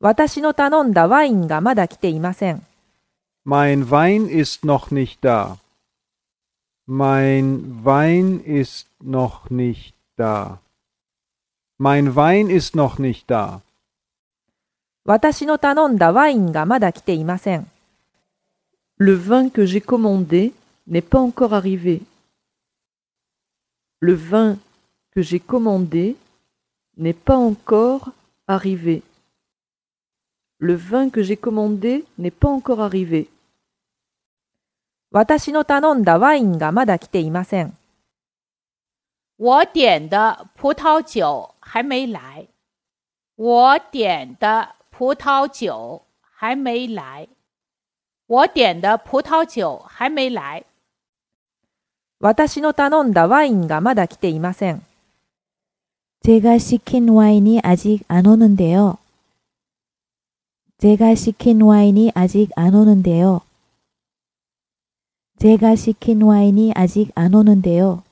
私の頼んだワインがまだ来ていません。Mein Wein ist noch nicht da. Mein Wein ist noch nicht da. Mein Wein ist noch nicht da. 私の頼んだワインがまだ来ていません。Le vin que j'ai commandé n'est pas encore arrivé. Le vin que j'ai commandé n'est pas encore arrivé. Le vin que j'ai commandé n'est pas encore arrivé. 私の頼んだワインがまだ来ていません。我点的葡萄酒还没来。我点的葡萄酒还没来。我点的葡萄酒还没来。私の頼んだワインがまだ来ていません。 제가 시킨 와인이 아직 안 오는데요. 제가 시킨 와인이 아직 안 오는데요. 제가 시킨 와인이 아직 안 오는데요.